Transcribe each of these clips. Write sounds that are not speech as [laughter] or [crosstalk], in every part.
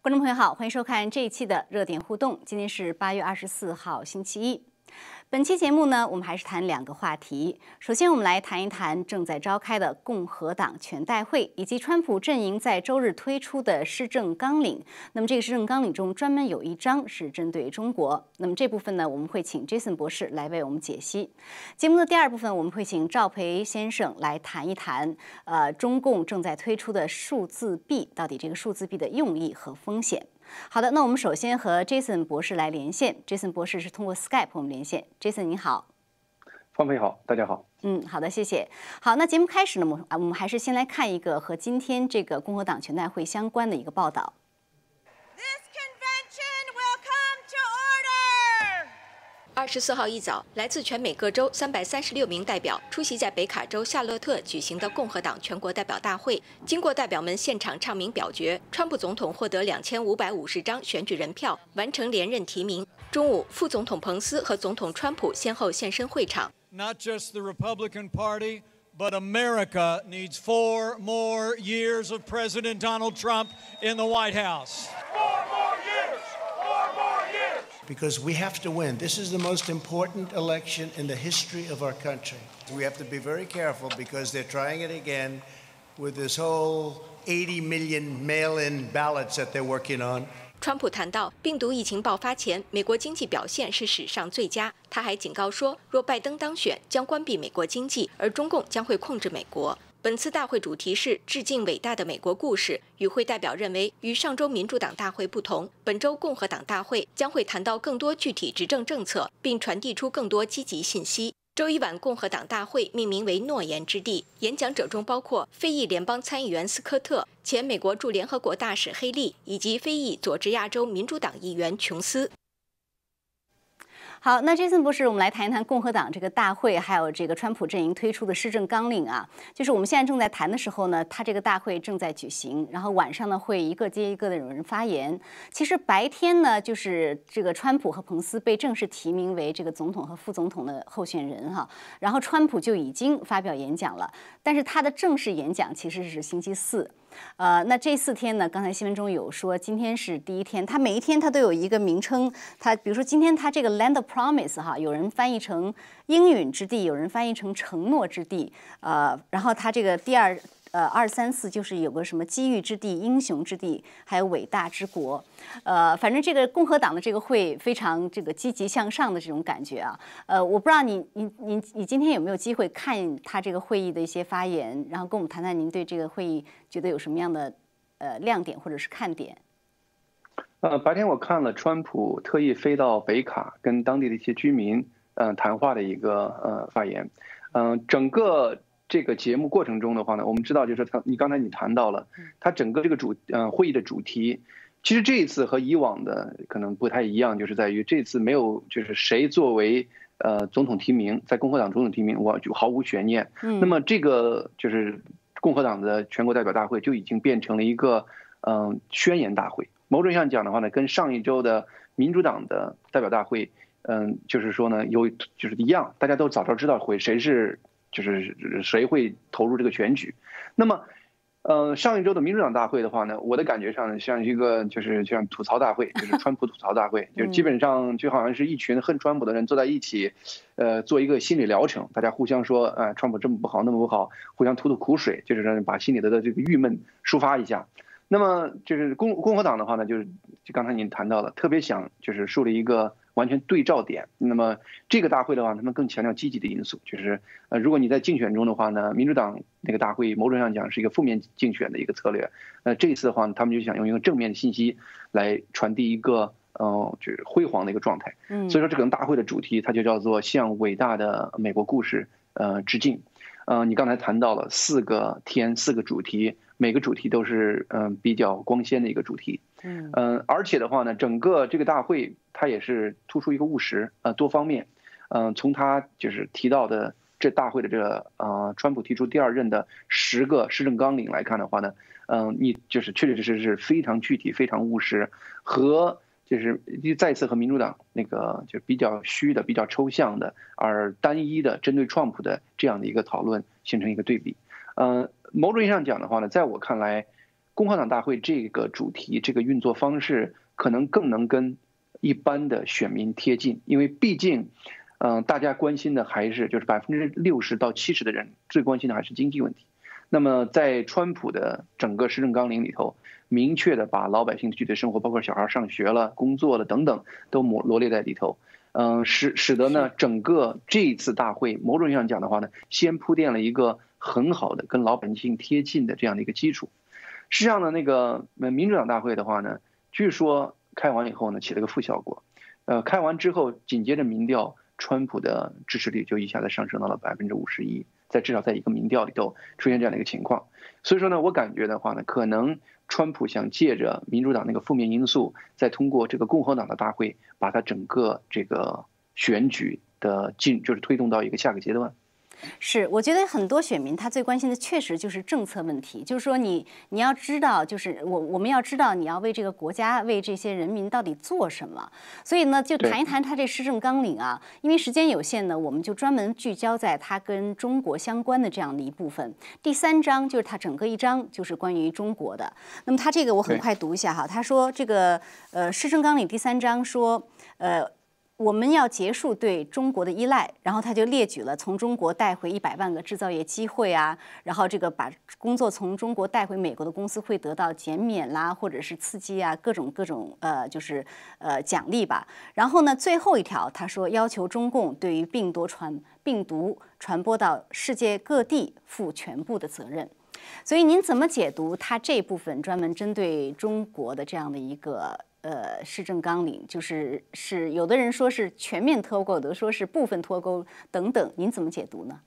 观众朋友好，欢迎收看这一期的热点互动。今天是八月二十四号，星期一。本期节目呢，我们还是谈两个话题。首先，我们来谈一谈正在召开的共和党全代会，以及川普阵营在周日推出的施政纲领。那么，这个施政纲领中专门有一章是针对中国。那么这部分呢，我们会请 Jason 博士来为我们解析。节目的第二部分，我们会请赵培先生来谈一谈，呃，中共正在推出的数字币，到底这个数字币的用意和风险。好的，那我们首先和 Jason 博士来连线。Jason 博士是通过 Skype 我们连线。Jason 你好，方飞好，大家好。嗯，好的，谢谢。好，那节目开始呢，我我们还是先来看一个和今天这个共和党全代会相关的一个报道。二十四号一早，来自全美各州三百三十六名代表出席在北卡州夏洛特举行的共和党全国代表大会。经过代表们现场唱名表决，川普总统获得两千五百五十张选举人票，完成连任提名。中午，副总统彭斯和总统川普先后现身会场。Not just the Republican Party, but America needs four more years of President Donald Trump in the White House. because we have to win. This is the most important election in the history of our country. We have to be very careful because they're trying it again with this whole 80 million mail in ballots that they're working on. 川普谈到，病毒疫情爆发前，美国经济表现是史上最佳。他还警告说，若拜登当选，将关闭美国经济，而中共将会控制美国。 本次大会主题是致敬伟大的美国故事。与会代表认为，与上周民主党大会不同，本周共和党大会将会谈到更多具体执政政策，并传递出更多积极信息。周一晚，共和党大会命名为“诺言之地”，演讲者中包括非裔联邦参议员斯科特、前美国驻联合国大使黑利以及非裔佐治亚州民主党议员琼斯。好，那 Jason 博士，我们来谈一谈共和党这个大会，还有这个川普阵营推出的施政纲领啊。就是我们现在正在谈的时候呢，他这个大会正在举行，然后晚上呢会一个接一个的有人发言。其实白天呢，就是这个川普和彭斯被正式提名为这个总统和副总统的候选人哈，然后川普就已经发表演讲了，但是他的正式演讲其实是星期四。呃，那这四天呢？刚才新闻中有说，今天是第一天。他每一天他都有一个名称。他比如说今天他这个 Land Promise 哈，有人翻译成应允之地，有人翻译成承诺之地。呃，然后它这个第二。呃，二三四就是有个什么机遇之地、英雄之地，还有伟大之国。呃，反正这个共和党的这个会非常这个积极向上的这种感觉啊。呃，我不知道你你你你今天有没有机会看他这个会议的一些发言，然后跟我们谈谈您对这个会议觉得有什么样的呃亮点或者是看点？呃，白天我看了川普特意飞到北卡跟当地的一些居民嗯谈话的一个呃发言，嗯，整个。这个节目过程中的话呢，我们知道就是他，你刚才你谈到了，他整个这个主嗯会议的主题，其实这一次和以往的可能不太一样，就是在于这次没有就是谁作为呃总统提名，在共和党总统提名，我就毫无悬念。嗯，那么这个就是共和党的全国代表大会就已经变成了一个嗯宣言大会。某种意义上讲的话呢，跟上一周的民主党的代表大会，嗯，就是说呢有就是一样，大家都早早知道会谁是。就是谁会投入这个选举？那么，呃，上一周的民主党大会的话呢，我的感觉上像一个就是像吐槽大会，[laughs] 就是川普吐槽大会，[laughs] 就基本上就好像是一群恨川普的人坐在一起，呃，做一个心理疗程，大家互相说，啊，川普这么不好，那么不好，互相吐吐苦水，就是让把心里的的这个郁闷抒发一下。那么就是共共和党的话呢，就是就刚才您谈到了，特别想就是树立一个。完全对照点。那么这个大会的话，他们更强调积极的因素，就是呃，如果你在竞选中的话呢，民主党那个大会某种上讲是一个负面竞选的一个策略。那这一次的话，他们就想用一个正面的信息来传递一个呃，就是辉煌的一个状态。嗯，所以说这个大会的主题它就叫做向伟大的美国故事呃致敬。嗯，你刚才谈到了四个天，四个主题，每个主题都是嗯比较光鲜的一个主题。嗯嗯，而且的话呢，整个这个大会它也是突出一个务实，呃，多方面。嗯，从他就是提到的这大会的这个呃，川普提出第二任的十个施政纲领来看的话呢，嗯，你就是确确实实是非常具体、非常务实，和就是再次和民主党那个就比较虚的、比较抽象的，而单一的针对川普的这样的一个讨论形成一个对比。呃，某种意义上讲的话呢，在我看来，共和党大会这个主题、这个运作方式可能更能跟一般的选民贴近，因为毕竟，嗯，大家关心的还是就是百分之六十到七十的人最关心的还是经济问题。那么在川普的整个施政纲领里头。明确的把老百姓具体生活，包括小孩上学了、工作了等等，都罗罗列在里头。嗯，使使得呢，整个这一次大会，某种意义上讲的话呢，先铺垫了一个很好的跟老百姓贴近的这样的一个基础。实际上呢，那个民主党大会的话呢，据说开完以后呢，起了个负效果。呃，开完之后，紧接着民调，川普的支持率就一下子上升到了百分之五十一，在至少在一个民调里头出现这样的一个情况。所以说呢，我感觉的话呢，可能。川普想借着民主党那个负面因素，再通过这个共和党的大会，把它整个这个选举的进，就是推动到一个下个阶段。是，我觉得很多选民他最关心的确实就是政策问题，就是说你你要知道，就是我我们要知道你要为这个国家为这些人民到底做什么。所以呢，就谈一谈他这施政纲领啊。因为时间有限呢，我们就专门聚焦在他跟中国相关的这样的一部分。第三章就是他整个一章就是关于中国的。那么他这个我很快读一下哈，他说这个呃施政纲领第三章说呃。我们要结束对中国的依赖，然后他就列举了从中国带回一百万个制造业机会啊，然后这个把工作从中国带回美国的公司会得到减免啦，或者是刺激啊，各种各种呃，就是呃奖励吧。然后呢，最后一条他说要求中共对于病毒传病毒传播到世界各地负全部的责任。所以您怎么解读他这部分专门针对中国的这样的一个？呃，市政纲领就是是有的人说是全面脱钩，有的说是部分脱钩等等，您怎么解读呢？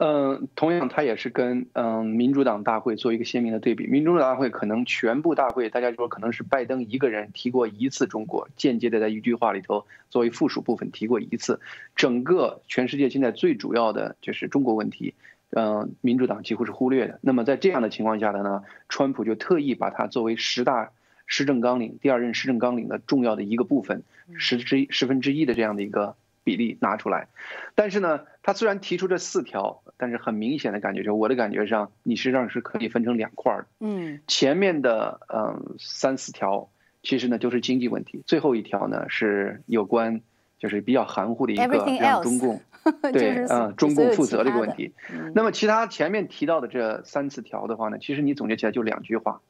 嗯，同样，它也是跟嗯民主党大会做一个鲜明的对比。民主党大会可能全部大会，大家说可能是拜登一个人提过一次中国，间接的在一句话里头作为附属部分提过一次。整个全世界现在最主要的就是中国问题，嗯，民主党几乎是忽略的。那么在这样的情况下的呢，川普就特意把它作为十大。施政纲领第二任施政纲领的重要的一个部分，十之一十分之一的这样的一个比例拿出来，但是呢，他虽然提出这四条，但是很明显的感觉，就我的感觉上，你实际上是可以分成两块儿。嗯，前面的嗯三四条，其实呢就是经济问题，最后一条呢是有关就是比较含糊的一个让中共 [laughs] 对嗯中共负责的一个问题。那么其他前面提到的这三四条的话呢，其实你总结起来就两句话。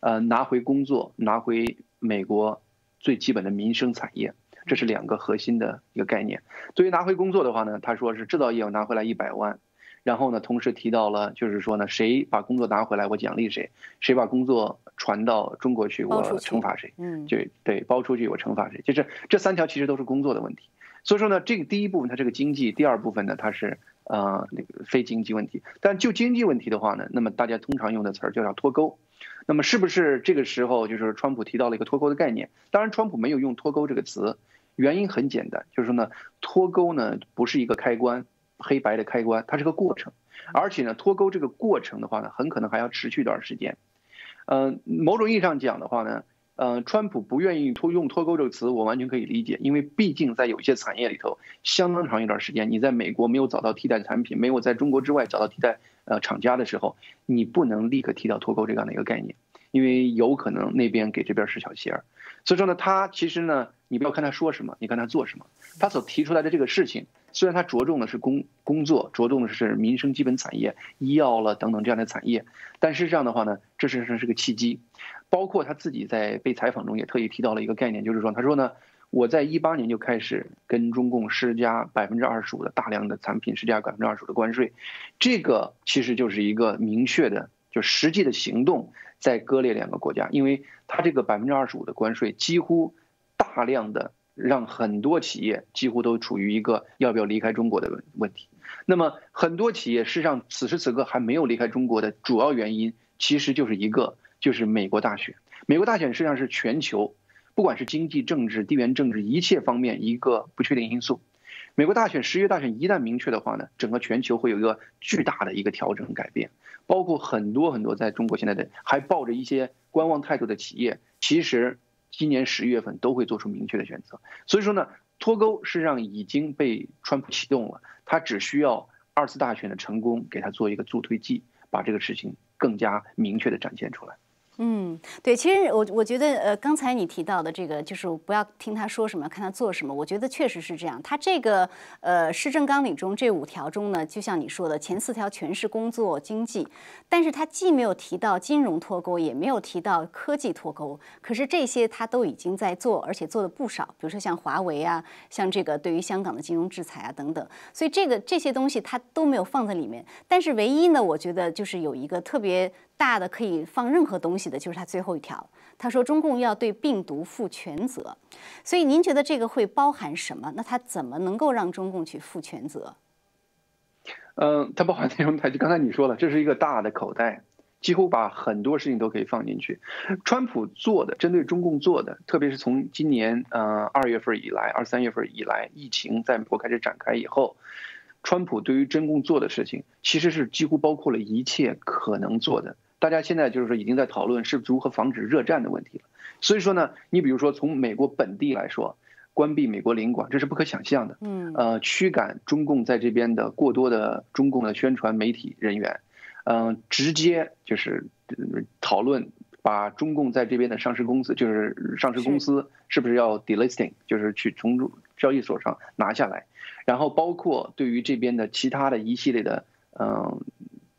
呃，拿回工作，拿回美国最基本的民生产业，这是两个核心的一个概念。对于拿回工作的话呢，他说是制造业要拿回来一百万，然后呢，同时提到了就是说呢，谁把工作拿回来，我奖励谁；谁把工作传到中国去，我惩罚谁。嗯，就对，包出去我惩罚谁。就是这三条其实都是工作的问题。所以说呢，这个第一部分它是个经济，第二部分呢它是呃那个非经济问题。但就经济问题的话呢，那么大家通常用的词儿就叫脱钩。那么是不是这个时候就是川普提到了一个脱钩的概念？当然，川普没有用脱钩这个词，原因很简单，就是说呢，脱钩呢不是一个开关，黑白的开关，它是个过程，而且呢，脱钩这个过程的话呢，很可能还要持续一段时间。嗯，某种意义上讲的话呢，嗯，川普不愿意脱用脱钩这个词，我完全可以理解，因为毕竟在有些产业里头，相当长一段时间，你在美国没有找到替代产品，没有在中国之外找到替代。呃，厂家的时候，你不能立刻提到脱钩这样的一个概念，因为有可能那边给这边使小鞋儿。所以说呢，他其实呢，你不要看他说什么，你看他做什么。他所提出来的这个事情，虽然他着重的是工工作，着重的是民生基本产业、医药了等等这样的产业，但是这样的话呢，这实上是个契机。包括他自己在被采访中也特意提到了一个概念，就是说，他说呢。我在一八年就开始跟中共施加百分之二十五的大量的产品施加百分之二十五的关税，这个其实就是一个明确的，就实际的行动在割裂两个国家，因为它这个百分之二十五的关税几乎大量的让很多企业几乎都处于一个要不要离开中国的问问题。那么很多企业事实上此时此刻还没有离开中国的主要原因，其实就是一个就是美国大选。美国大选实际上是全球。不管是经济、政治、地缘政治一切方面一个不确定因素，美国大选十月大选一旦明确的话呢，整个全球会有一个巨大的一个调整改变，包括很多很多在中国现在的还抱着一些观望态度的企业，其实今年十一月份都会做出明确的选择。所以说呢，脱钩实际上已经被川普启动了，他只需要二次大选的成功给他做一个助推剂，把这个事情更加明确的展现出来。嗯，对，其实我我觉得，呃，刚才你提到的这个，就是不要听他说什么，看他做什么。我觉得确实是这样。他这个呃施政纲领中这五条中呢，就像你说的，前四条全是工作经济，但是他既没有提到金融脱钩，也没有提到科技脱钩。可是这些他都已经在做，而且做的不少。比如说像华为啊，像这个对于香港的金融制裁啊等等。所以这个这些东西他都没有放在里面。但是唯一呢，我觉得就是有一个特别。大的可以放任何东西的，就是它最后一条。他说中共要对病毒负全责，所以您觉得这个会包含什么？那他怎么能够让中共去负全责？嗯，它包含内容太就刚才你说了，这是一个大的口袋，几乎把很多事情都可以放进去。川普做的，针对中共做的，特别是从今年呃二月份以来，二三月份以来，疫情在美国开始展开以后。川普对于中共做的事情，其实是几乎包括了一切可能做的。大家现在就是说已经在讨论是如何防止热战的问题了。所以说呢，你比如说从美国本地来说，关闭美国领馆，这是不可想象的。嗯，呃，驱赶中共在这边的过多的中共的宣传媒体人员，嗯，直接就是讨论把中共在这边的上市公司，就是上市公司是不是要 delisting，就是去从交易所上拿下来。然后包括对于这边的其他的一系列的，嗯，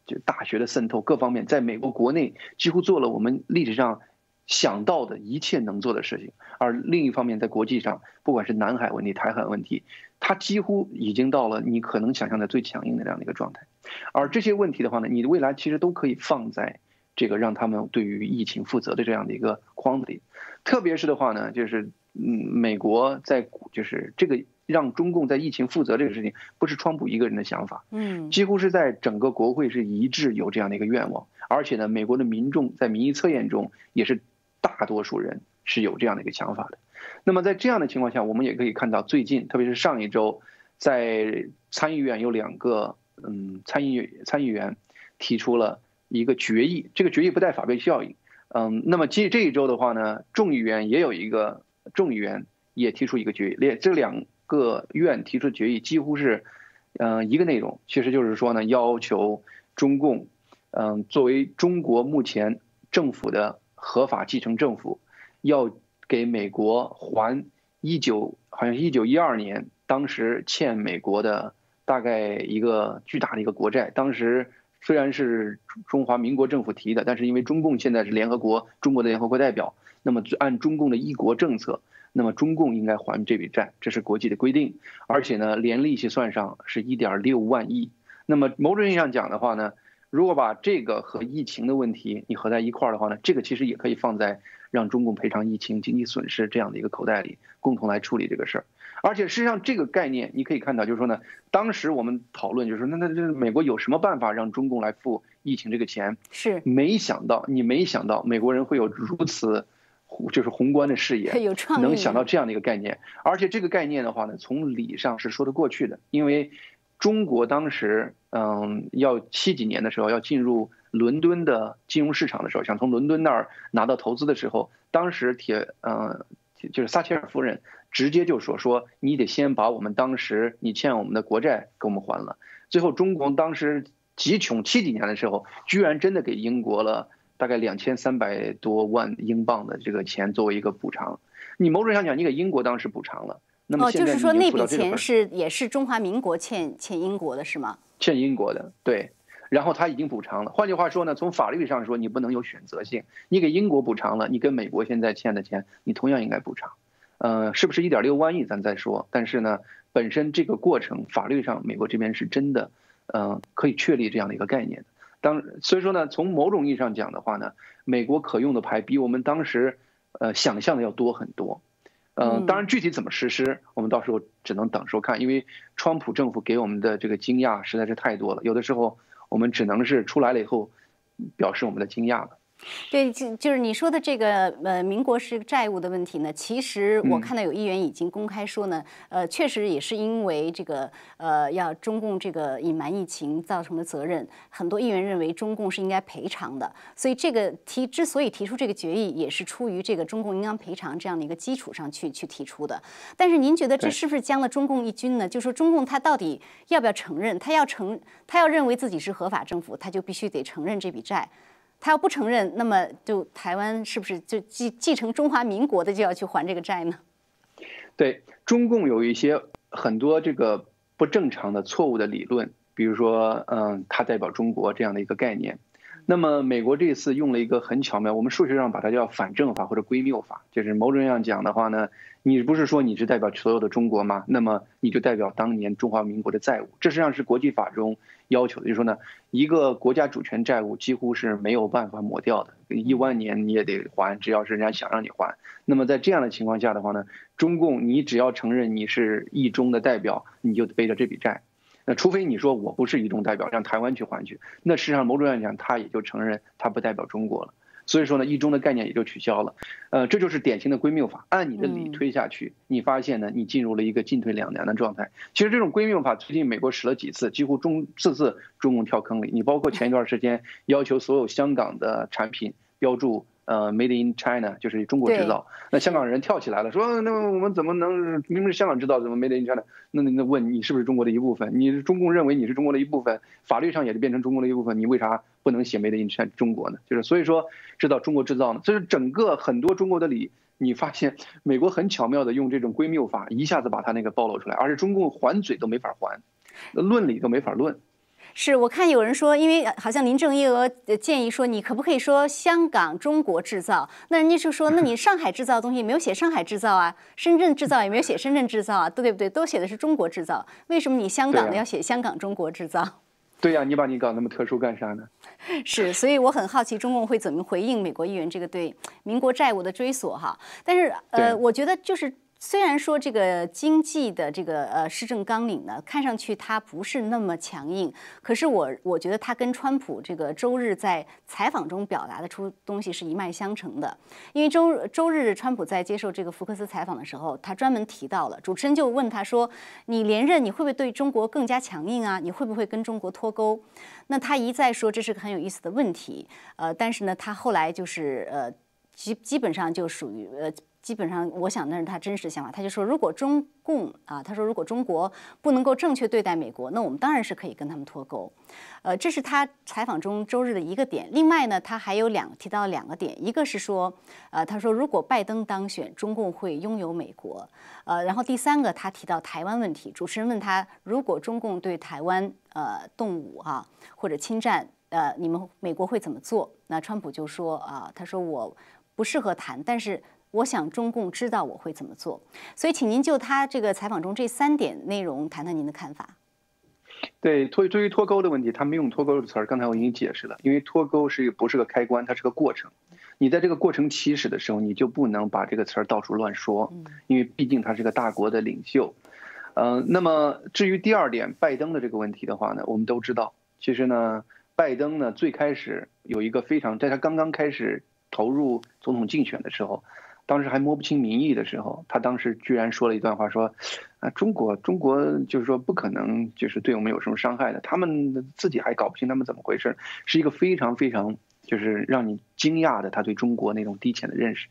就大学的渗透各方面，在美国国内几乎做了我们历史上想到的一切能做的事情。而另一方面，在国际上，不管是南海问题、台海问题，它几乎已经到了你可能想象的最强硬的这样的一个状态。而这些问题的话呢，你的未来其实都可以放在这个让他们对于疫情负责的这样的一个框子里。特别是的话呢，就是嗯，美国在就是这个。让中共在疫情负责这个事情，不是川普一个人的想法，嗯，几乎是在整个国会是一致有这样的一个愿望，而且呢，美国的民众在民意测验中也是大多数人是有这样的一个想法的。那么在这样的情况下，我们也可以看到，最近特别是上一周，在参议院有两个嗯参议参议员提出了一个决议，这个决议不带法律效应，嗯，那么这这一周的话呢，众议员也有一个众议员也提出一个决议，连这两。各院提出决议几乎是，嗯，一个内容，其实就是说呢，要求中共，嗯，作为中国目前政府的合法继承政府，要给美国还一九好像一九一二年当时欠美国的大概一个巨大的一个国债。当时虽然是中华民国政府提的，但是因为中共现在是联合国中国的联合国代表，那么按中共的一国政策。那么中共应该还这笔债，这是国际的规定，而且呢，连利息算上是一点六万亿。那么某种意义上讲的话呢，如果把这个和疫情的问题你合在一块儿的话呢，这个其实也可以放在让中共赔偿疫情经济损失这样的一个口袋里，共同来处理这个事儿。而且实际上这个概念你可以看到，就是说呢，当时我们讨论就是说，那那这美国有什么办法让中共来付疫情这个钱？是没想到，你没想到美国人会有如此。就是宏观的视野，[laughs] 能想到这样的一个概念，而且这个概念的话呢，从理上是说得过去的。因为中国当时，嗯，要七几年的时候要进入伦敦的金融市场的时候，想从伦敦那儿拿到投资的时候，当时铁，嗯，就是撒切尔夫人直接就说说，你得先把我们当时你欠我们的国债给我们还了。最后中国当时极穷七几年的时候，居然真的给英国了。大概两千三百多万英镑的这个钱作为一个补偿，你某种上讲，你给英国当时补偿了，那么现在就是说那笔钱是也是中华民国欠欠英国的是吗？欠英国的，对，然后他已经补偿了。换句话说呢，从法律上说，你不能有选择性，你给英国补偿了，你跟美国现在欠的钱，你同样应该补偿。呃，是不是一点六万亿咱再说？但是呢，本身这个过程法律上，美国这边是真的，嗯，可以确立这样的一个概念的。当所以说呢，从某种意义上讲的话呢，美国可用的牌比我们当时，呃想象的要多很多，嗯，当然具体怎么实施，我们到时候只能等时候看，因为川普政府给我们的这个惊讶实在是太多了，有的时候我们只能是出来了以后，表示我们的惊讶了。对，就就是你说的这个呃，民国是债务的问题呢。其实我看到有议员已经公开说呢，呃，确实也是因为这个呃，要中共这个隐瞒疫情造成的责任，很多议员认为中共是应该赔偿的。所以这个提之所以提出这个决议，也是出于这个中共应当赔偿这样的一个基础上去去提出的。但是您觉得这是不是将了中共一军呢？就说中共他到底要不要承认？他要承，他要认为自己是合法政府，他就必须得承认这笔债。他要不承认，那么就台湾是不是就继继承中华民国的就要去还这个债呢？对中共有一些很多这个不正常的错误的理论，比如说，嗯，他代表中国这样的一个概念。那么美国这次用了一个很巧妙，我们数学上把它叫反证法或者归谬法，就是某种意义上讲的话呢，你不是说你是代表所有的中国吗？那么你就代表当年中华民国的债务，这实际上是国际法中要求的，就是说呢，一个国家主权债务几乎是没有办法抹掉的，一万年你也得还，只要是人家想让你还。那么在这样的情况下的话呢，中共你只要承认你是一中的代表，你就背着这笔债。那除非你说我不是一中代表，让台湾去还去，那实际上某种意义上讲，他也就承认他不代表中国了。所以说呢，一中的概念也就取消了。呃，这就是典型的归谬法。按你的理推下去，你发现呢，你进入了一个进退两难的状态。其实这种归谬法最近美国使了几次，几乎中次次中共跳坑里。你包括前一段时间要求所有香港的产品标注。呃，Made in China 就是中国制造。那香港人跳起来了，说那我们怎么能明明是香港制造，怎么 Made in China？那那问你是不是中国的一部分？你中共认为你是中国的一部分，法律上也是变成中国的一部分，你为啥不能写 Made in China 中国呢？就是所以说制造中国制造呢，这是整个很多中国的理，你发现美国很巧妙的用这种归谬法，一下子把它那个暴露出来，而且中共还嘴都没法还，论理都没法论。是我看有人说，因为好像林郑月娥建议说，你可不可以说香港中国制造？那人家就说，那你上海制造的东西没有写上海制造啊，深圳制造也没有写深圳制造啊，对不对？都写的是中国制造，为什么你香港的要写香港中国制造？对呀，你把你搞那么特殊干啥呢？[laughs] 是，所以我很好奇中共会怎么回应美国议员这个对民国债务的追索哈。但是呃，我觉得就是。虽然说这个经济的这个呃施政纲领呢，看上去它不是那么强硬，可是我我觉得它跟川普这个周日在采访中表达的出东西是一脉相承的。因为周周日川普在接受这个福克斯采访的时候，他专门提到了，主持人就问他说：“你连任你会不会对中国更加强硬啊？你会不会跟中国脱钩？”那他一再说这是个很有意思的问题，呃，但是呢，他后来就是呃基基本上就属于呃。基本上，我想那是他真实想法。他就说，如果中共啊，他说如果中国不能够正确对待美国，那我们当然是可以跟他们脱钩。呃，这是他采访中周日的一个点。另外呢，他还有两提到两个点，一个是说，呃，他说如果拜登当选，中共会拥有美国。呃，然后第三个他提到台湾问题。主持人问他，如果中共对台湾呃动武啊或者侵占，呃，你们美国会怎么做？那川普就说啊，他说我不适合谈，但是。我想中共知道我会怎么做，所以请您就他这个采访中这三点内容谈谈您的看法。对，脱对于脱钩的问题，他没用脱钩的词儿，刚才我已经解释了，因为脱钩是不是个开关，它是个过程。你在这个过程起始的时候，你就不能把这个词儿到处乱说，因为毕竟他是个大国的领袖。嗯，那么至于第二点，拜登的这个问题的话呢，我们都知道，其实呢，拜登呢最开始有一个非常，在他刚刚开始投入总统竞选的时候。当时还摸不清民意的时候，他当时居然说了一段话，说：“啊，中国，中国就是说不可能，就是对我们有什么伤害的。他们自己还搞不清他们怎么回事，是一个非常非常就是让你惊讶的他对中国那种低浅的认识。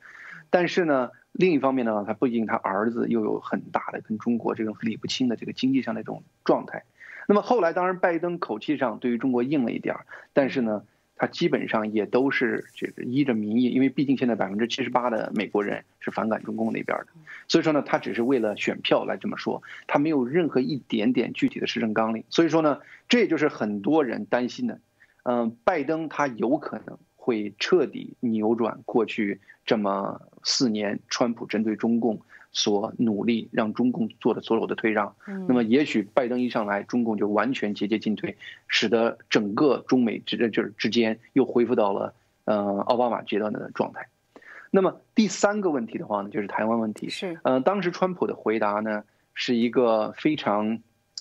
但是呢，另一方面呢，他不仅他儿子又有很大的跟中国这种理不清的这个经济上的这种状态。那么后来，当然拜登口气上对于中国硬了一点儿，但是呢。”他基本上也都是这个依着民意，因为毕竟现在百分之七十八的美国人是反感中共那边的，所以说呢，他只是为了选票来这么说，他没有任何一点点具体的施政纲领，所以说呢，这也就是很多人担心的，嗯，拜登他有可能会彻底扭转过去这么四年川普针对中共。所努力让中共做的所有的退让，那么也许拜登一上来，中共就完全节节进退，使得整个中美之就是之间又恢复到了呃奥巴马阶段的状态。那么第三个问题的话呢，就是台湾问题。是，呃，当时川普的回答呢，是一个非常，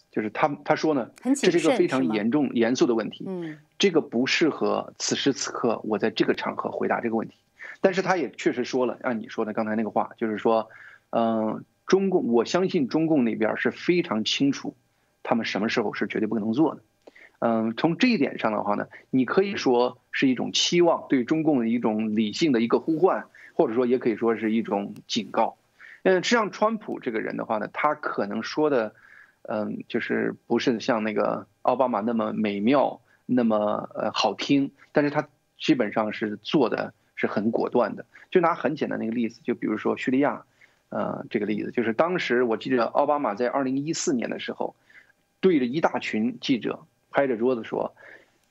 就是他他说呢，这是一个非常严重严肃的问题。嗯，这个不适合此时此刻我在这个场合回答这个问题。但是他也确实说了，按你说的刚才那个话，就是说，嗯，中共，我相信中共那边是非常清楚，他们什么时候是绝对不可能做的。嗯，从这一点上的话呢，你可以说是一种期望，对中共的一种理性的一个呼唤，或者说也可以说是一种警告。嗯，实际上川普这个人的话呢，他可能说的，嗯，就是不是像那个奥巴马那么美妙，那么呃好听，但是他基本上是做的是很果断的。就拿很简单的一个例子，就比如说叙利亚，呃，这个例子就是当时我记得奥巴马在二零一四年的时候，对着一大群记者。拍着桌子说：“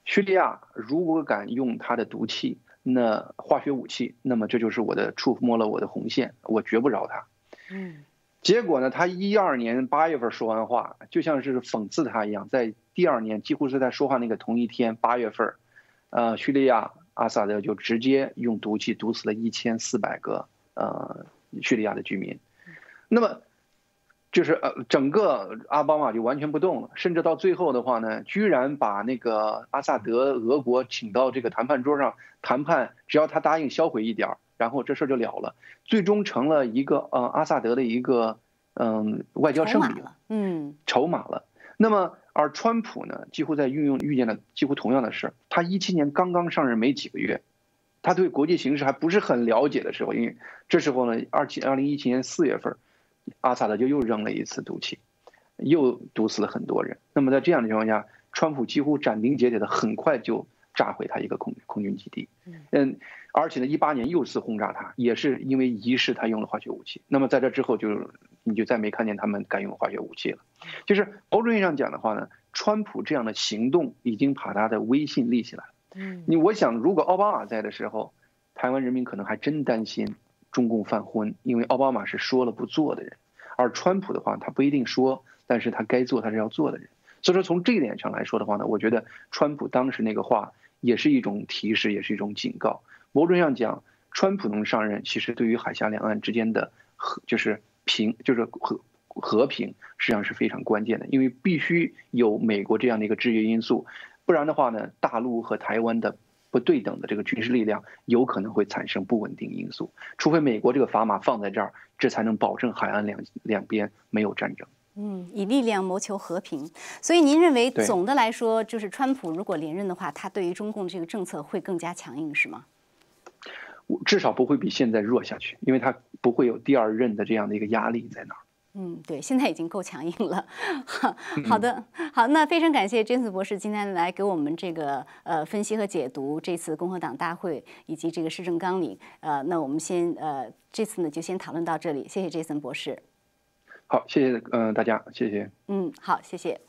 叙利亚如果敢用他的毒气，那化学武器，那么这就是我的触摸了我的红线，我绝不饶他。”嗯，结果呢，他一二年八月份说完话，就像是讽刺他一样，在第二年几乎是在说话那个同一天八月份，呃，叙利亚阿萨德就直接用毒气毒死了一千四百个呃叙利亚的居民，那么。就是呃，整个阿巴马就完全不动了，甚至到最后的话呢，居然把那个阿萨德俄国请到这个谈判桌上谈判，只要他答应销毁一点儿，然后这事儿就了了，最终成了一个呃阿萨德的一个嗯外交胜利了，嗯，筹码了。那么而川普呢，几乎在运用遇见了几乎同样的事儿。他一七年刚刚上任没几个月，他对国际形势还不是很了解的时候，因为这时候呢，二七二零一七年四月份。阿萨德就又扔了一次毒气，又毒死了很多人。那么在这样的情况下，川普几乎斩钉截铁的很快就炸毁他一个空空军基地。嗯，而且呢，一八年又次轰炸他，也是因为疑似他用了化学武器。那么在这之后，就你就再没看见他们敢用化学武器了。就是某种意义上讲的话呢，川普这样的行动已经把他的威信立起来了。嗯，你我想，如果奥巴马在的时候，台湾人民可能还真担心。中共犯昏，因为奥巴马是说了不做的人，而川普的话他不一定说，但是他该做他是要做的人。所以说从这一点上来说的话呢，我觉得川普当时那个话也是一种提示，也是一种警告。某种意义上讲，川普能上任，其实对于海峡两岸之间的和就是平就是和和平实际上是非常关键的，因为必须有美国这样的一个制约因素，不然的话呢，大陆和台湾的。不对等的这个军事力量有可能会产生不稳定因素，除非美国这个砝码放在这儿，这才能保证海岸两两边没有战争。嗯，以力量谋求和平。所以您认为总的来说，就是川普如果连任的话，他对于中共这个政策会更加强硬，是吗？我至少不会比现在弱下去，因为他不会有第二任的这样的一个压力在那儿。嗯，对，现在已经够强硬了。[laughs] 好的，好，那非常感谢 James 博士今天来给我们这个呃分析和解读这次共和党大会以及这个施政纲领。呃，那我们先呃这次呢就先讨论到这里，谢谢 Jason 博士。好，谢谢嗯大家，谢谢。嗯，好，谢谢。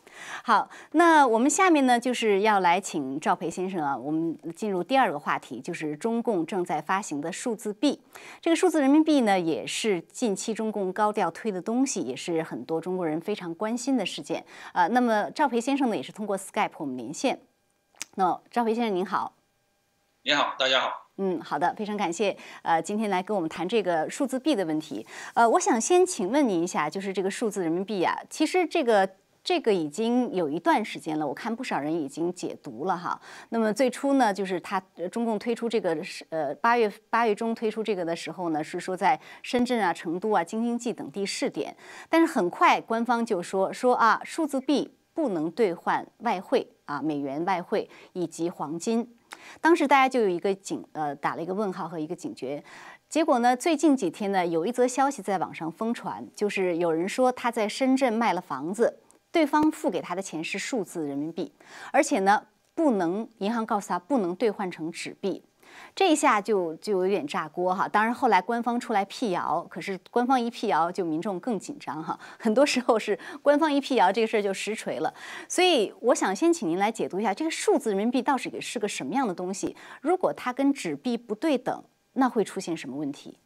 好，那我们下面呢就是要来请赵培先生啊，我们进入第二个话题，就是中共正在发行的数字币。这个数字人民币呢，也是近期中共高调推的东西，也是很多中国人非常关心的事件啊。那么赵培先生呢，也是通过 Skype 我们连线。那赵培先生您好。您好，大家好。嗯，好的，非常感谢。呃，今天来跟我们谈这个数字币的问题。呃，我想先请问您一下，就是这个数字人民币啊，其实这个。这个已经有一段时间了，我看不少人已经解读了哈。那么最初呢，就是他中共推出这个是呃八月八月中推出这个的时候呢，是说在深圳啊、成都啊、京津冀等地试点，但是很快官方就说说啊，数字币不能兑换外汇啊，美元外汇以及黄金。当时大家就有一个警呃打了一个问号和一个警觉。结果呢，最近几天呢，有一则消息在网上疯传，就是有人说他在深圳卖了房子。对方付给他的钱是数字人民币，而且呢，不能银行告诉他不能兑换成纸币，这一下就就有点炸锅哈。当然后来官方出来辟谣，可是官方一辟谣，就民众更紧张哈。很多时候是官方一辟谣，这个事儿就实锤了。所以我想先请您来解读一下这个数字人民币到底是个什么样的东西？如果它跟纸币不对等，那会出现什么问题？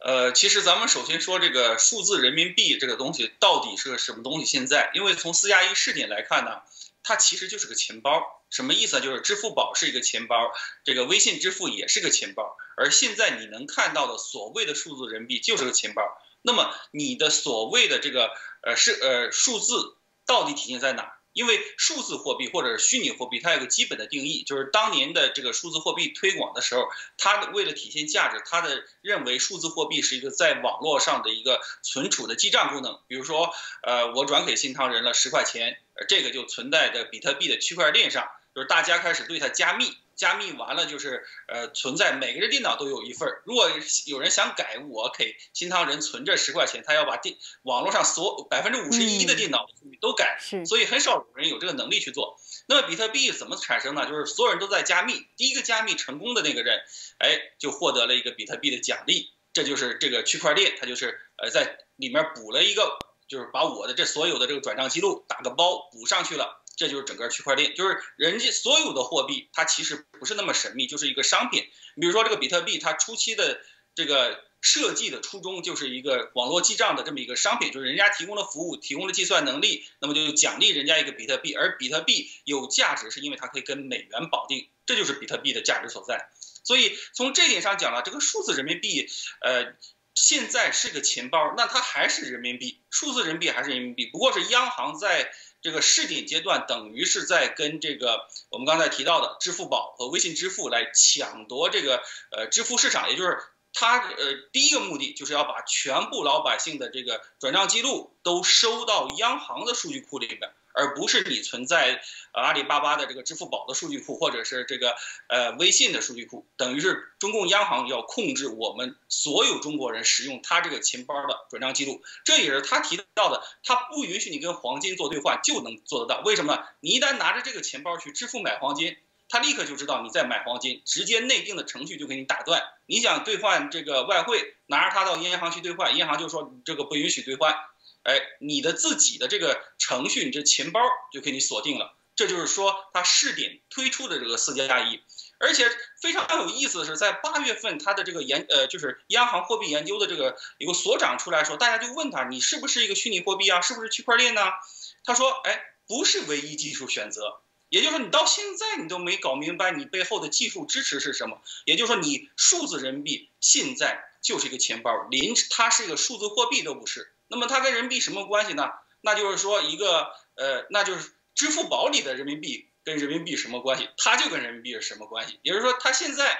呃，其实咱们首先说这个数字人民币这个东西到底是个什么东西？现在，因为从四加一试点来看呢，它其实就是个钱包。什么意思啊？就是支付宝是一个钱包，这个微信支付也是个钱包。而现在你能看到的所谓的数字人民币就是个钱包。那么你的所谓的这个呃是呃数字到底体现在哪？因为数字货币或者是虚拟货币，它有个基本的定义，就是当年的这个数字货币推广的时候，它为了体现价值，它的认为数字货币是一个在网络上的一个存储的记账功能。比如说，呃，我转给新唐人了十块钱，这个就存在的比特币的区块链上，就是大家开始对它加密。加密完了就是呃存在每个人电脑都有一份儿。如果有人想改，我给新唐人存这十块钱，他要把电网络上所百分之五十一的电脑都改，所以很少有人有这个能力去做。那么比特币怎么产生呢？就是所有人都在加密，第一个加密成功的那个人，哎，就获得了一个比特币的奖励。这就是这个区块链，它就是呃在里面补了一个，就是把我的这所有的这个转账记录打个包补上去了。这就是整个区块链，就是人家所有的货币，它其实不是那么神秘，就是一个商品。比如说这个比特币，它初期的这个设计的初衷就是一个网络记账的这么一个商品，就是人家提供了服务，提供了计算能力，那么就奖励人家一个比特币。而比特币有价值，是因为它可以跟美元绑定，这就是比特币的价值所在。所以从这点上讲了，这个数字人民币，呃，现在是个钱包，那它还是人民币，数字人民币还是人民币，不过是央行在。这个试点阶段等于是在跟这个我们刚才提到的支付宝和微信支付来抢夺这个呃支付市场，也就是它呃第一个目的就是要把全部老百姓的这个转账记录都收到央行的数据库里边。而不是你存在阿里巴巴的这个支付宝的数据库，或者是这个呃微信的数据库，等于是中共央行要控制我们所有中国人使用他这个钱包的转账记录，这也是他提到的，他不允许你跟黄金做兑换就能做得到。为什么？你一旦拿着这个钱包去支付买黄金，他立刻就知道你在买黄金，直接内定的程序就给你打断。你想兑换这个外汇，拿着它到银行去兑换，银行就说这个不允许兑换。哎，你的自己的这个程序，你这钱包就给你锁定了。这就是说，它试点推出的这个四加一，而且非常有意思的是，在八月份，它的这个研呃，就是央行货币研究的这个有个所长出来说，大家就问他，你是不是一个虚拟货币啊？是不是区块链呢？他说，哎，不是唯一技术选择。也就是说，你到现在你都没搞明白你背后的技术支持是什么。也就是说，你数字人民币现在就是一个钱包，连它是一个数字货币都不是。那么它跟人民币什么关系呢？那就是说一个呃，那就是支付宝里的人民币跟人民币什么关系？它就跟人民币是什么关系？也就是说，它现在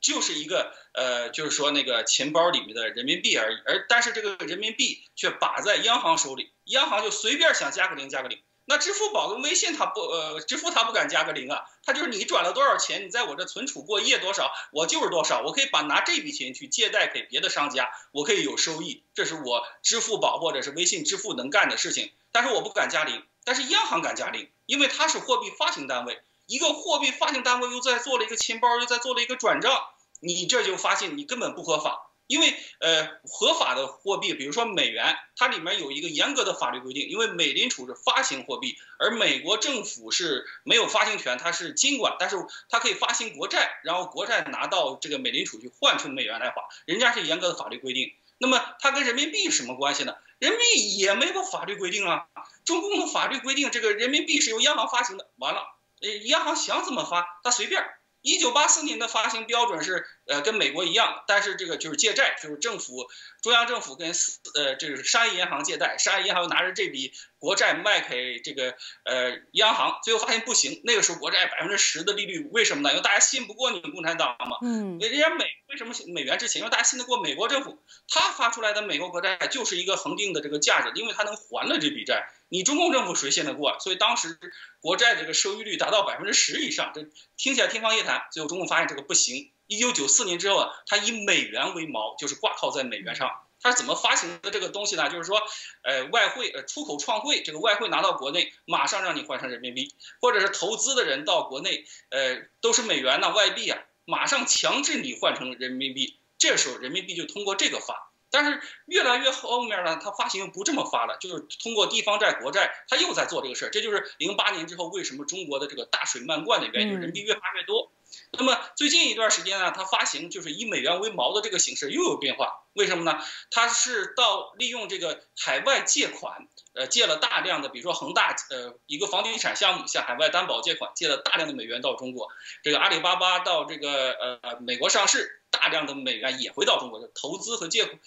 就是一个呃，就是说那个钱包里面的人民币而已。而但是这个人民币却把在央行手里，央行就随便想加个零加个零。那支付宝跟微信它不呃，支付它不敢加个零啊，它就是你转了多少钱，你在我这存储过夜多少，我就是多少，我可以把拿这笔钱去借贷给别的商家，我可以有收益，这是我支付宝或者是微信支付能干的事情。但是我不敢加零，但是央行敢加零，因为它是货币发行单位，一个货币发行单位又在做了一个钱包，又在做了一个转账，你这就发现你根本不合法。因为呃，合法的货币，比如说美元，它里面有一个严格的法律规定。因为美联储是发行货币，而美国政府是没有发行权，它是监管，但是它可以发行国债，然后国债拿到这个美联储去换成美元来花，人家是严格的法律规定。那么它跟人民币什么关系呢？人民币也没有法律规定啊。中共的法律规定，这个人民币是由央行发行的，完了，呃，央行想怎么发，它随便。一九八四年的发行标准是，呃，跟美国一样，但是这个就是借债，就是政府中央政府跟呃这个商业银行借贷，商业银行拿着这笔国债卖给这个呃央行，最后发现不行，那个时候国债百分之十的利率，为什么呢？因为大家信不过你们共产党嘛。嗯。人家美为什么美元值钱？因为大家信得过美国政府，他发出来的美国国债就是一个恒定的这个价值，因为他能还了这笔债。你中共政府谁信得过？所以当时国债这个收益率达到百分之十以上，这听起来天方夜谭。最后中共发现这个不行。一九九四年之后啊，它以美元为锚，就是挂靠在美元上。它是怎么发行的这个东西呢？就是说，呃，外汇呃出口创汇，这个外汇拿到国内，马上让你换成人民币，或者是投资的人到国内，呃，都是美元呐外币啊，马上强制你换成人民币。这时候人民币就通过这个发。但是越来越后面呢，它发行不这么发了，就是通过地方债、国债，它又在做这个事儿。这就是零八年之后为什么中国的这个大水漫灌的原因，就是人民币越发越多。那么最近一段时间呢，它发行就是以美元为锚的这个形式又有变化。为什么呢？它是到利用这个海外借款，呃，借了大量的，比如说恒大，呃，一个房地产项目向海外担保借款，借了大量的美元到中国。这个阿里巴巴到这个呃美国上市，大量的美元也回到中国，投资和借。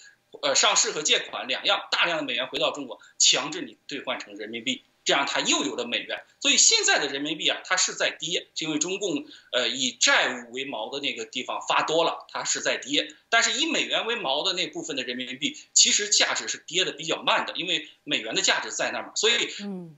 呃，上市和借款两样，大量的美元回到中国，强制你兑换成人民币。这样它又有了美元。所以现在的人民币啊，它是在跌，是因为中共呃以债务为锚的那个地方发多了，它是在跌。但是以美元为锚的那部分的人民币，其实价值是跌的比较慢的，因为美元的价值在那儿嘛。所以，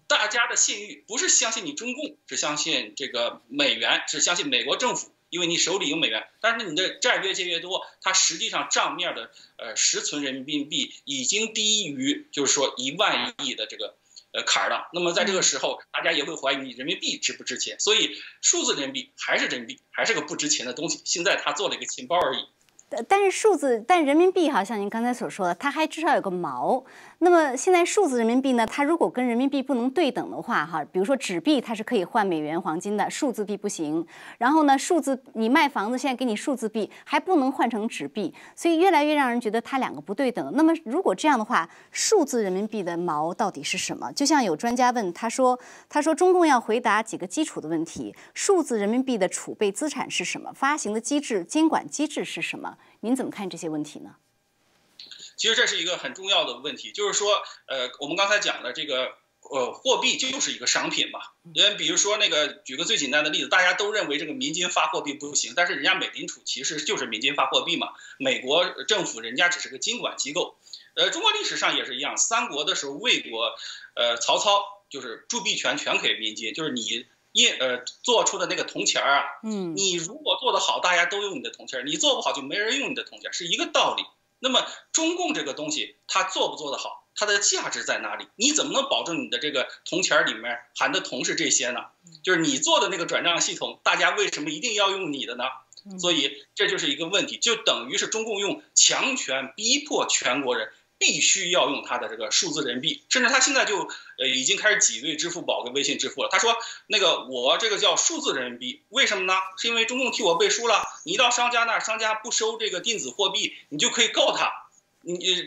大家的信誉不是相信你中共，是相信这个美元，是相信美国政府，因为你手里有美元。但是你的债越借越多，它实际上账面的呃实存人民币已经低于就是说一万亿的这个。呃，坎儿了。那么在这个时候，大家也会怀疑你人民币值不值钱。所以，数字人民币还是人民币，还是个不值钱的东西。现在他做了一个钱包而已。但是数字，但人民币哈，像您刚才所说的，它还至少有个毛。那么现在数字人民币呢？它如果跟人民币不能对等的话，哈，比如说纸币它是可以换美元、黄金的，数字币不行。然后呢，数字你卖房子现在给你数字币还不能换成纸币，所以越来越让人觉得它两个不对等。那么如果这样的话，数字人民币的毛到底是什么？就像有专家问他说：“他说中共要回答几个基础的问题，数字人民币的储备资产是什么？发行的机制、监管机制是什么？”您怎么看这些问题呢？其实这是一个很重要的问题，就是说，呃，我们刚才讲的这个，呃，货币就是一个商品嘛。因为比如说那个，举个最简单的例子，大家都认为这个民间发货币不行，但是人家美联储其实就是民间发货币嘛。美国政府人家只是个监管机构。呃，中国历史上也是一样，三国的时候，魏国，呃，曹操就是铸币权全给民间，就是你印呃做出的那个铜钱儿啊，嗯，你如果做得好，大家都用你的铜钱儿；你做不好，就没人用你的铜钱儿，是一个道理。那么中共这个东西，它做不做得好，它的价值在哪里？你怎么能保证你的这个铜钱儿里面含的铜是这些呢？就是你做的那个转账系统，大家为什么一定要用你的呢？所以这就是一个问题，就等于是中共用强权逼迫全国人。必须要用他的这个数字人民币，甚至他现在就呃已经开始挤兑支付宝跟微信支付了。他说那个我这个叫数字人民币，为什么呢？是因为中共替我背书了。你到商家那儿，商家不收这个电子货币，你就可以告他。你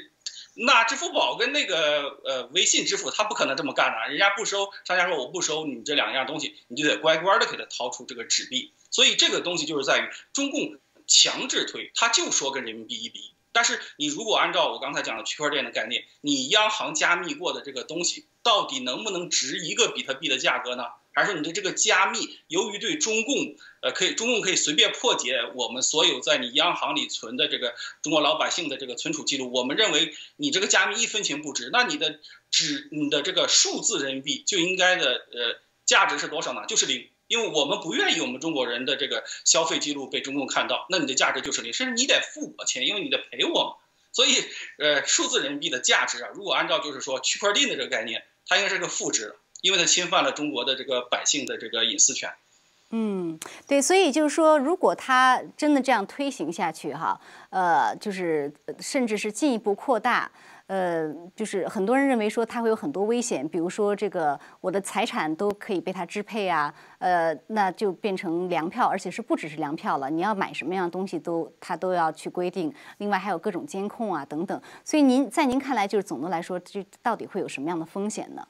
那支付宝跟那个呃微信支付，他不可能这么干的。人家不收，商家说我不收你这两样东西，你就得乖乖的给他掏出这个纸币。所以这个东西就是在于中共强制推，他就说跟人民币一比。但是你如果按照我刚才讲的区块链的概念，你央行加密过的这个东西，到底能不能值一个比特币的价格呢？还是你的这个加密，由于对中共，呃，可以中共可以随便破解我们所有在你央行里存的这个中国老百姓的这个存储记录，我们认为你这个加密一分钱不值，那你的纸，你的这个数字人民币就应该的，呃，价值是多少呢？就是零。因为我们不愿意我们中国人的这个消费记录被中共看到，那你的价值就是零，甚至你得付我钱，因为你得赔我嘛。所以，呃，数字人民币的价值啊，如果按照就是说区块链的这个概念，它应该是个负值，因为它侵犯了中国的这个百姓的这个隐私权。嗯，对，所以就是说，如果它真的这样推行下去，哈，呃，就是甚至是进一步扩大。呃，就是很多人认为说它会有很多危险，比如说这个我的财产都可以被它支配啊，呃，那就变成粮票，而且是不只是粮票了，你要买什么样的东西都它都要去规定，另外还有各种监控啊等等，所以您在您看来，就是总的来说，这到底会有什么样的风险呢？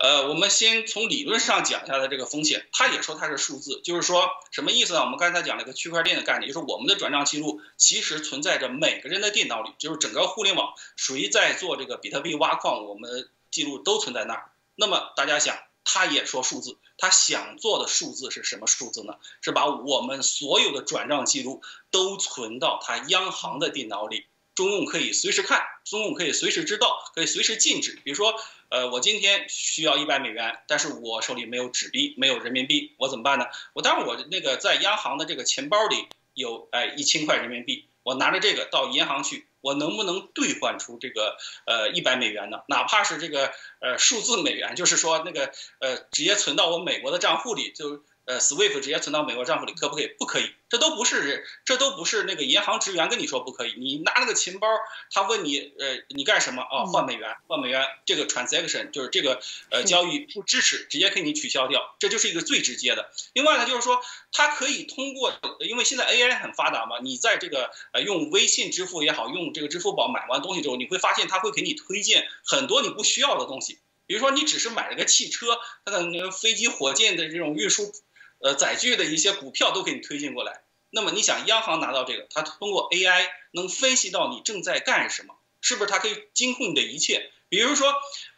呃，我们先从理论上讲一下它这个风险。他也说它是数字，就是说什么意思呢？我们刚才讲了一个区块链的概念，就是我们的转账记录其实存在着每个人的电脑里，就是整个互联网谁在做这个比特币挖矿，我们记录都存在那儿。那么大家想，他也说数字，他想做的数字是什么数字呢？是把我们所有的转账记录都存到他央行的电脑里。中共可以随时看，中共可以随时知道，可以随时禁止。比如说，呃，我今天需要一百美元，但是我手里没有纸币，没有人民币，我怎么办呢？我当然我那个在央行的这个钱包里有哎一千块人民币，我拿着这个到银行去，我能不能兑换出这个呃一百美元呢？哪怕是这个呃数字美元，就是说那个呃直接存到我美国的账户里就。呃，SWIFT 直接存到美国账户里可不可以？不可以，这都不是，这都不是那个银行职员跟你说不可以。你拿那个钱包，他问你，呃，你干什么哦？换美元，换美元，这个 transaction 就是这个呃交易不支持，直接给你取消掉，这就是一个最直接的。另外呢，就是说它可以通过，因为现在 AI 很发达嘛，你在这个呃用微信支付也好，用这个支付宝买完东西之后，你会发现它会给你推荐很多你不需要的东西，比如说你只是买了个汽车，它的那个飞机、火箭的这种运输。呃，载具的一些股票都给你推进过来。那么你想，央行拿到这个，它通过 AI 能分析到你正在干什么，是不是它可以监控你的一切？比如说，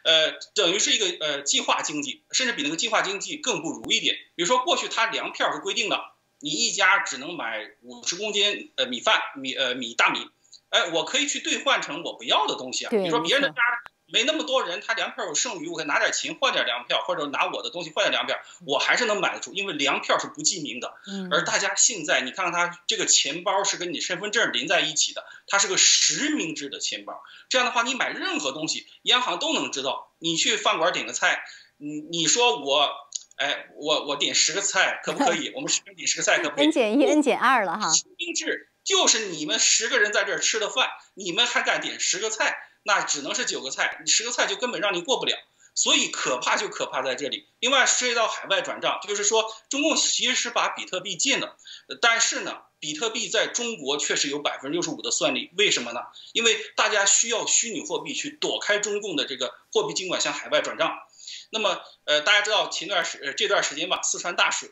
呃，等于是一个呃计划经济，甚至比那个计划经济更不如一点。比如说过去它粮票是规定的，你一家只能买五十公斤呃米饭米呃米大米，哎，我可以去兑换成我不要的东西啊，比如说别人的家。没那么多人，他粮票有剩余，我可以拿点钱换点粮票，或者拿我的东西换点粮票，我还是能买得出，因为粮票是不记名的。而大家现在，你看看他这个钱包是跟你身份证连在一起的，它是个实名制的钱包。这样的话，你买任何东西，央行都能知道。你去饭馆点个菜，你你说我，哎，我我点十个菜可不可以？我们十个人点十个菜可不可以？N [laughs] 减一，N 减二了哈。实名制就是你们十个人在这儿吃的饭，你们还敢点十个菜？那只能是九个菜，你十个菜就根本让你过不了，所以可怕就可怕在这里。另外涉及到海外转账，就是说中共其实是把比特币禁了，但是呢，比特币在中国确实有百分之六十五的算力，为什么呢？因为大家需要虚拟货币去躲开中共的这个货币监管向海外转账。那么，呃，大家知道前段时这段时间吧，四川大水。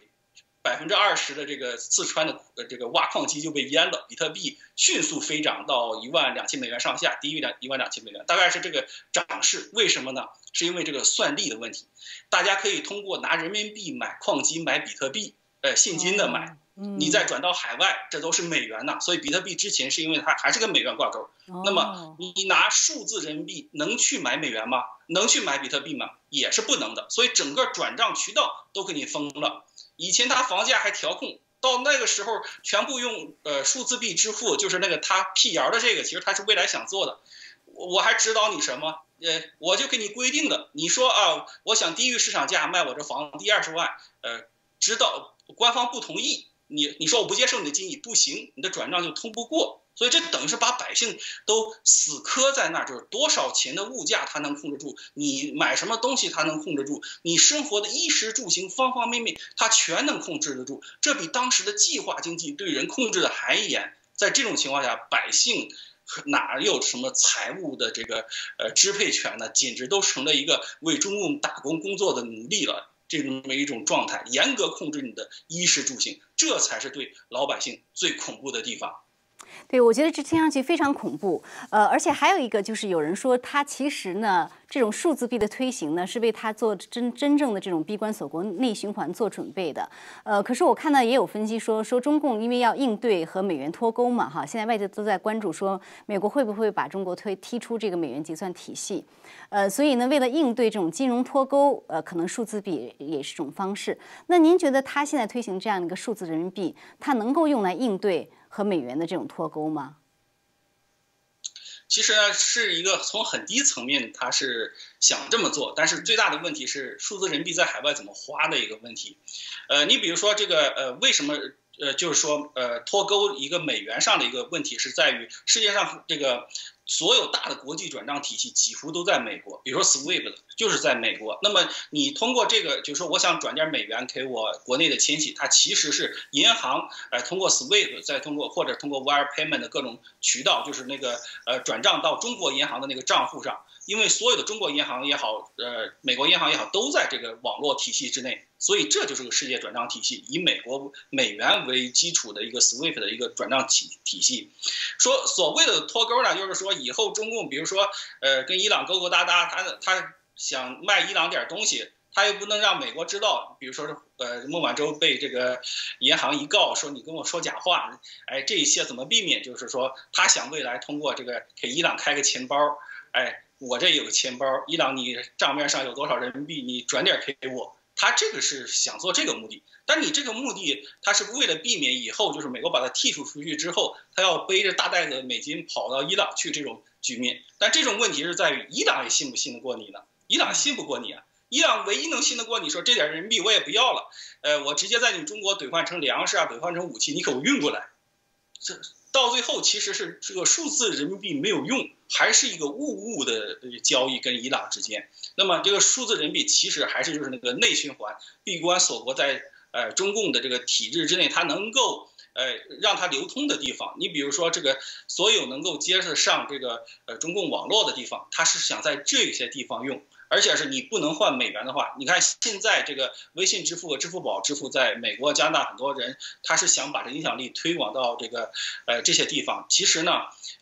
百分之二十的这个四川的呃这个挖矿机就被淹了，比特币迅速飞涨到一万两千美元上下，低于两一万两千美元，大概是这个涨势。为什么呢？是因为这个算力的问题。大家可以通过拿人民币买矿机、买比特币，呃，现金的买，你再转到海外，这都是美元呐。所以比特币之前是因为它还是跟美元挂钩。那么你拿数字人民币能去买美元吗？能去买比特币吗？也是不能的。所以整个转账渠道都给你封了。以前他房价还调控，到那个时候全部用呃数字币支付，就是那个他辟谣的这个，其实他是未来想做的。我还指导你什么？呃，我就给你规定的，你说啊，我想低于市场价卖我这房低二十万，呃，指导官方不同意，你你说我不接受你的建议，不行，你的转账就通不过。所以这等于是把百姓都死磕在那儿，就是多少钱的物价他能控制住，你买什么东西他能控制住，你生活的衣食住行方方面面他全能控制得住，这比当时的计划经济对人控制的还严。在这种情况下，百姓哪有什么财务的这个呃支配权呢？简直都成了一个为中共打工工作的奴隶了，这么一种状态，严格控制你的衣食住行，这才是对老百姓最恐怖的地方。对，我觉得这听上去非常恐怖，呃，而且还有一个就是有人说，他其实呢，这种数字币的推行呢，是为它做真真正的这种闭关锁国内循环做准备的，呃，可是我看到也有分析说，说中共因为要应对和美元脱钩嘛，哈，现在外界都在关注说，美国会不会把中国推踢出这个美元结算体系，呃，所以呢，为了应对这种金融脱钩，呃，可能数字币也是一种方式。那您觉得它现在推行这样一个数字人民币，它能够用来应对？和美元的这种脱钩吗？其实呢，是一个从很低层面，他是想这么做，但是最大的问题是数字人民币在海外怎么花的一个问题。呃，你比如说这个，呃，为什么？呃，就是说，呃，脱钩一个美元上的一个问题是在于世界上这个。所有大的国际转账体系几乎都在美国，比如说 SWIFT 就是在美国。那么你通过这个，就是说我想转点美元给我国内的亲戚，它其实是银行，呃，通过 SWIFT 再通过或者通过 Wire Payment 的各种渠道，就是那个呃转账到中国银行的那个账户上。因为所有的中国银行也好，呃，美国银行也好，都在这个网络体系之内，所以这就是个世界转账体系，以美国美元为基础的一个 SWIFT 的一个转账体体系。说所谓的脱钩呢，就是说以后中共，比如说，呃，跟伊朗勾勾搭搭，他他想卖伊朗点东西，他又不能让美国知道，比如说，呃，孟晚舟被这个银行一告，说你跟我说假话，哎，这一些怎么避免？就是说，他想未来通过这个给伊朗开个钱包，哎。我这有个钱包，伊朗你账面上有多少人民币，你转点给我。他这个是想做这个目的，但你这个目的，他是为了避免以后就是美国把他剔除出去之后，他要背着大袋子美金跑到伊朗去这种局面。但这种问题是在于伊朗也信不信得过你呢？伊朗信不过你啊！伊朗唯一能信得过你说这点人民币我也不要了，呃，我直接在你中国兑换成粮食啊，兑换成武器，你给我运过来。这。到最后，其实是这个数字人民币没有用，还是一个物物的交易跟伊朗之间。那么这个数字人民币其实还是就是那个内循环，闭关锁国在呃中共的这个体制之内，它能够呃让它流通的地方。你比如说这个所有能够接得上这个呃中共网络的地方，它是想在这些地方用。而且是你不能换美元的话，你看现在这个微信支付支付宝支付在美国、加拿大很多人，他是想把这影响力推广到这个呃这些地方。其实呢，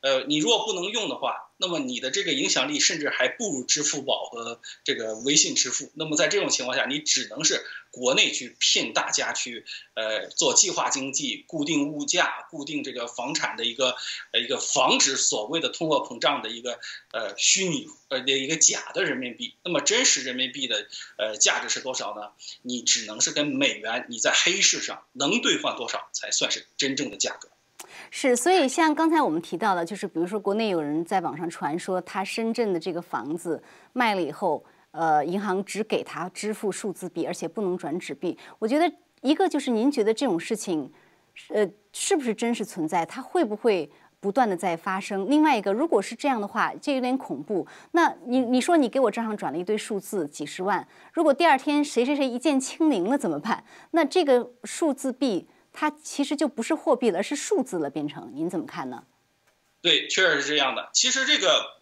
呃，你如果不能用的话，那么你的这个影响力甚至还不如支付宝和这个微信支付。那么在这种情况下，你只能是国内去骗大家去，呃，做计划经济，固定物价，固定这个房产的一个，呃，一个防止所谓的通货膨胀的一个，呃，虚拟呃的一个假的人民币。那么真实人民币的，呃，价值是多少呢？你只能是跟美元，你在黑市上能兑换多少才算是真正的价格。是，所以像刚才我们提到的，就是比如说国内有人在网上传说，他深圳的这个房子卖了以后，呃，银行只给他支付数字币，而且不能转纸币。我觉得一个就是您觉得这种事情，呃，是不是真实存在？它会不会不断的在发生？另外一个，如果是这样的话，这有点恐怖。那你你说你给我账上转了一堆数字几十万，如果第二天谁谁谁一键清零了怎么办？那这个数字币。它其实就不是货币了，是数字了，变成您怎么看呢？对，确实是这样的。其实这个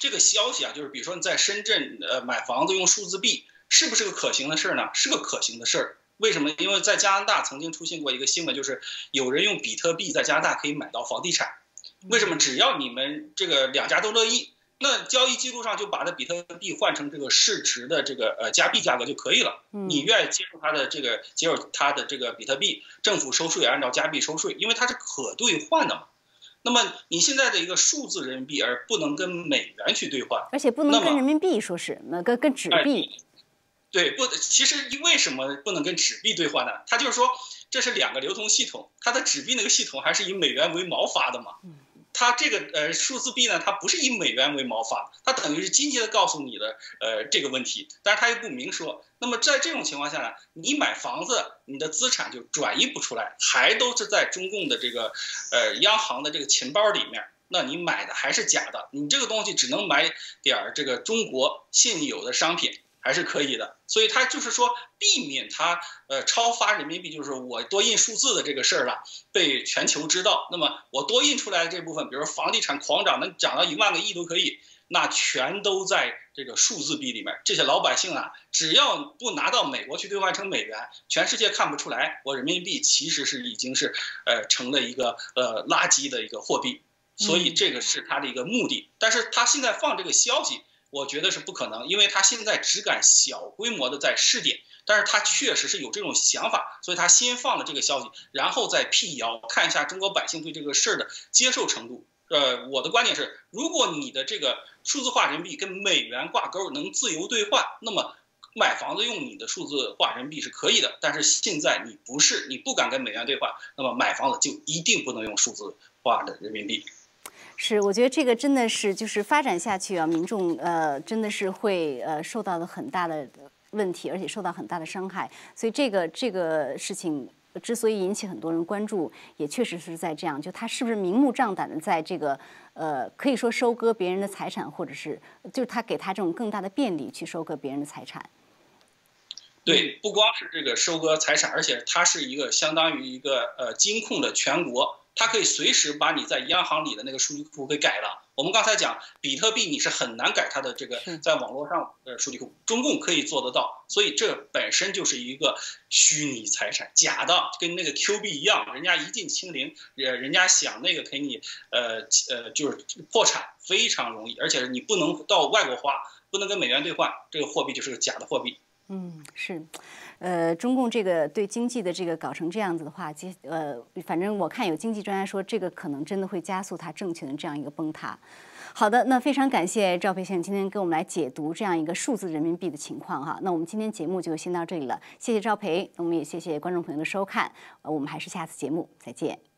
这个消息啊，就是比如说你在深圳呃买房子用数字币，是不是个可行的事儿呢？是个可行的事儿。为什么？因为在加拿大曾经出现过一个新闻，就是有人用比特币在加拿大可以买到房地产。为什么？只要你们这个两家都乐意。那交易记录上就把这比特币换成这个市值的这个呃加币价格就可以了。你愿意接受它的这个接受它的这个比特币，政府收税也按照加币收税，因为它是可兑换的嘛。那么你现在的一个数字人民币，而不能跟美元去兑换，而且不能跟人民币说是那跟跟纸币。对，不，其实为什么不能跟纸币兑换呢？它就是说这是两个流通系统，它的纸币那个系统还是以美元为锚发的嘛。它这个呃数字币呢，它不是以美元为锚发，它等于是间接的告诉你的呃这个问题，但是它又不明说。那么在这种情况下呢，你买房子，你的资产就转移不出来，还都是在中共的这个呃央行的这个钱包里面，那你买的还是假的，你这个东西只能买点儿这个中国现有的商品。还是可以的，所以他就是说避免他呃超发人民币，就是我多印数字的这个事儿了，被全球知道。那么我多印出来的这部分，比如房地产狂涨，能涨到一万个亿都可以，那全都在这个数字币里面。这些老百姓啊，只要不拿到美国去兑换成美元，全世界看不出来，我人民币其实是已经是呃成了一个呃垃圾的一个货币。所以这个是他的一个目的。但是他现在放这个消息。我觉得是不可能，因为他现在只敢小规模的在试点，但是他确实是有这种想法，所以他先放了这个消息，然后再辟谣，看一下中国百姓对这个事儿的接受程度。呃，我的观点是，如果你的这个数字化人民币跟美元挂钩，能自由兑换，那么买房子用你的数字化人民币是可以的。但是现在你不是，你不敢跟美元兑换，那么买房子就一定不能用数字化的人民币。是，我觉得这个真的是就是发展下去啊，民众呃真的是会呃受到了很大的问题，而且受到很大的伤害。所以这个这个事情之所以引起很多人关注，也确实是在这样，就他是不是明目张胆的在这个呃可以说收割别人的财产，或者是就是他给他这种更大的便利去收割别人的财产。对，不光是这个收割财产，而且它是一个相当于一个呃金控的全国。它可以随时把你在央行里的那个数据库给改了。我们刚才讲比特币，你是很难改它的这个在网络上的数据库，中共可以做得到。所以这本身就是一个虚拟财产，假的，跟那个 Q 币一样，人家一进清零，呃，人家想那个给你，呃呃，就是破产非常容易，而且你不能到外国花，不能跟美元兑换，这个货币就是个假的货币。嗯，是。呃，中共这个对经济的这个搞成这样子的话，接呃，反正我看有经济专家说，这个可能真的会加速它政权的这样一个崩塌。好的，那非常感谢赵培先生今天跟我们来解读这样一个数字人民币的情况哈。那我们今天节目就先到这里了，谢谢赵培，我们也谢谢观众朋友的收看，呃，我们还是下次节目再见。